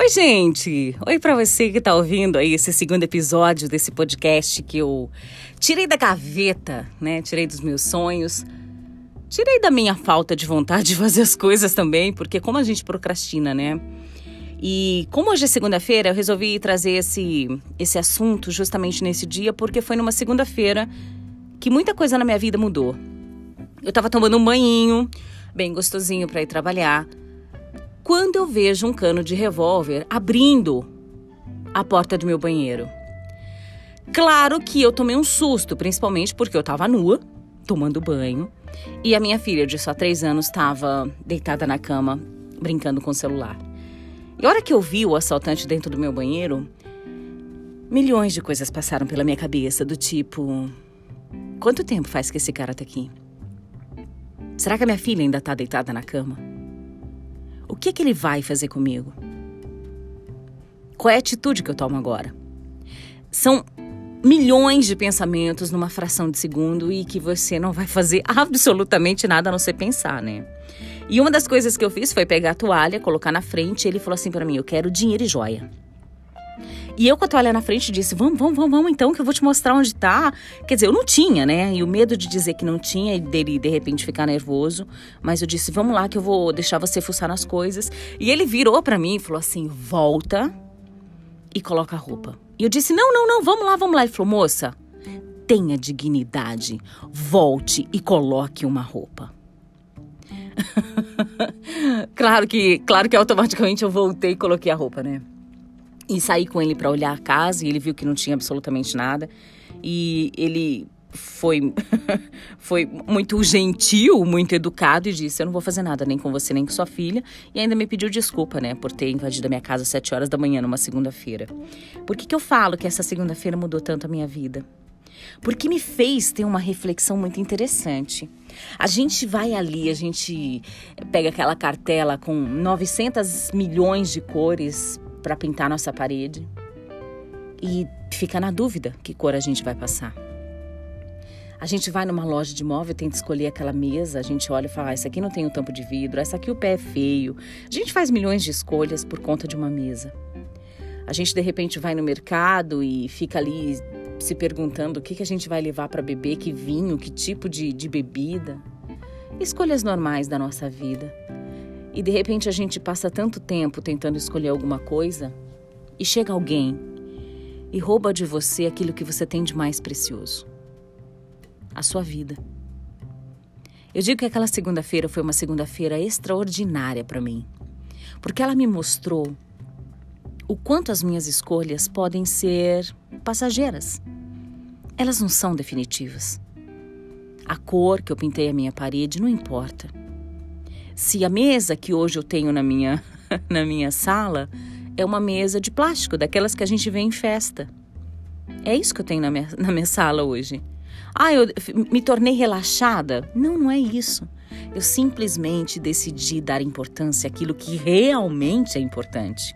Oi, gente! Oi para você que tá ouvindo aí esse segundo episódio desse podcast que eu tirei da gaveta, né? Tirei dos meus sonhos. Tirei da minha falta de vontade de fazer as coisas também, porque como a gente procrastina, né? E como hoje é segunda-feira, eu resolvi trazer esse, esse assunto justamente nesse dia, porque foi numa segunda-feira que muita coisa na minha vida mudou. Eu tava tomando um banhinho, bem gostosinho para ir trabalhar quando eu vejo um cano de revólver abrindo a porta do meu banheiro. Claro que eu tomei um susto, principalmente porque eu estava nua, tomando banho, e a minha filha de só três anos estava deitada na cama, brincando com o celular. E a hora que eu vi o assaltante dentro do meu banheiro, milhões de coisas passaram pela minha cabeça, do tipo: quanto tempo faz que esse cara tá aqui? Será que a minha filha ainda tá deitada na cama? O que, que ele vai fazer comigo? Qual é a atitude que eu tomo agora? São milhões de pensamentos numa fração de segundo e que você não vai fazer absolutamente nada a não ser pensar, né? E uma das coisas que eu fiz foi pegar a toalha, colocar na frente, e ele falou assim para mim: "Eu quero dinheiro e joia". E eu com a toalha na frente disse: vamos, vamos, vamos, vamos então, que eu vou te mostrar onde tá. Quer dizer, eu não tinha, né? E o medo de dizer que não tinha e dele de repente ficar nervoso. Mas eu disse: vamos lá, que eu vou deixar você fuçar nas coisas. E ele virou para mim e falou assim: volta e coloca a roupa. E eu disse: não, não, não, vamos lá, vamos lá. Ele falou: moça, tenha dignidade, volte e coloque uma roupa. claro que, claro que automaticamente eu voltei e coloquei a roupa, né? E saí com ele para olhar a casa e ele viu que não tinha absolutamente nada. E ele foi foi muito gentil, muito educado e disse: "Eu não vou fazer nada nem com você nem com sua filha". E ainda me pediu desculpa, né, por ter invadido a minha casa às 7 horas da manhã numa segunda-feira. Por que que eu falo que essa segunda-feira mudou tanto a minha vida? Porque me fez ter uma reflexão muito interessante. A gente vai ali, a gente pega aquela cartela com 900 milhões de cores para pintar nossa parede e fica na dúvida que cor a gente vai passar. A gente vai numa loja de móvel, tenta escolher aquela mesa, a gente olha e fala: ah, essa aqui não tem o tampo de vidro, essa aqui o pé é feio. A gente faz milhões de escolhas por conta de uma mesa. A gente de repente vai no mercado e fica ali se perguntando o que, que a gente vai levar para beber, que vinho, que tipo de, de bebida. Escolhas normais da nossa vida. E de repente a gente passa tanto tempo tentando escolher alguma coisa e chega alguém e rouba de você aquilo que você tem de mais precioso a sua vida. Eu digo que aquela segunda-feira foi uma segunda-feira extraordinária para mim, porque ela me mostrou o quanto as minhas escolhas podem ser passageiras. Elas não são definitivas. A cor que eu pintei a minha parede não importa se a mesa que hoje eu tenho na minha, na minha sala é uma mesa de plástico, daquelas que a gente vê em festa. É isso que eu tenho na minha, na minha sala hoje. Ah, eu me tornei relaxada? Não, não é isso. Eu simplesmente decidi dar importância àquilo que realmente é importante.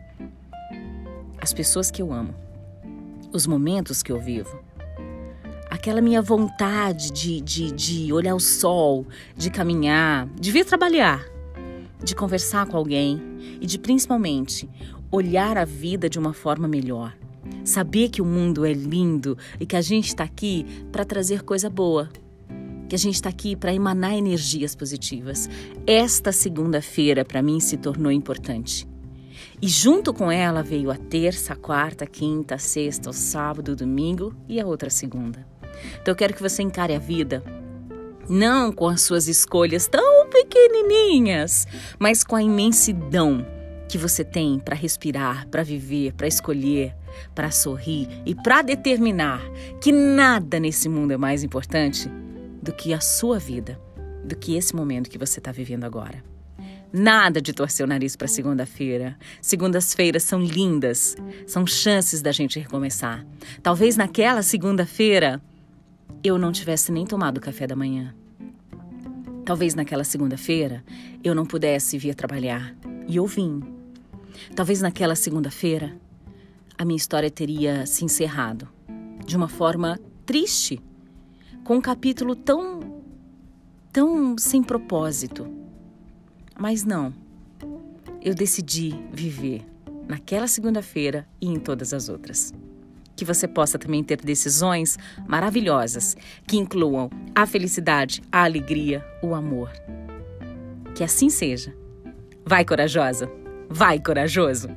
As pessoas que eu amo, os momentos que eu vivo, aquela minha vontade de, de, de olhar o sol, de caminhar, de vir trabalhar de conversar com alguém e de principalmente olhar a vida de uma forma melhor. Saber que o mundo é lindo e que a gente está aqui para trazer coisa boa, que a gente está aqui para emanar energias positivas. Esta segunda-feira para mim se tornou importante. E junto com ela veio a terça, a quarta, a quinta, a sexta, o sábado, o domingo e a outra segunda. Então eu quero que você encare a vida não com as suas escolhas tão pequenininhas, mas com a imensidão que você tem para respirar, para viver, para escolher, para sorrir e para determinar que nada nesse mundo é mais importante do que a sua vida, do que esse momento que você está vivendo agora. Nada de torcer o nariz para segunda-feira. Segundas-feiras são lindas, são chances da gente recomeçar. Talvez naquela segunda-feira eu não tivesse nem tomado café da manhã. Talvez naquela segunda-feira eu não pudesse vir trabalhar e eu vim. Talvez naquela segunda-feira a minha história teria se encerrado de uma forma triste, com um capítulo tão tão sem propósito. Mas não. Eu decidi viver naquela segunda-feira e em todas as outras. Que você possa também ter decisões maravilhosas que incluam a felicidade, a alegria, o amor. Que assim seja. Vai, corajosa! Vai, corajoso!